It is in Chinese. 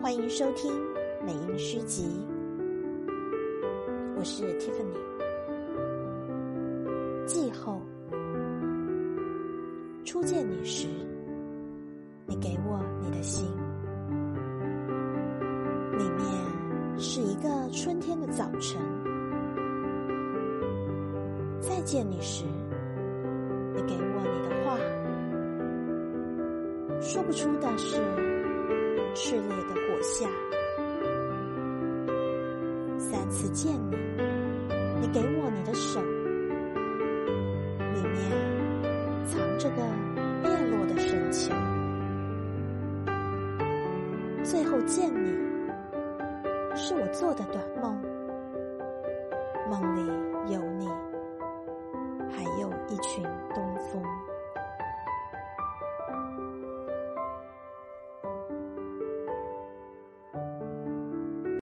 欢迎收听美音诗集，我是 Tiffany。季后，初见你时，你给我你的心，里面是一个春天的早晨。再见你时，你给我你的话，说不出的是炽烈的火下。三次见你，你给我你的手，里面藏着个叶落的深秋。最后见你，是我做的短梦，梦里有你。还有一群。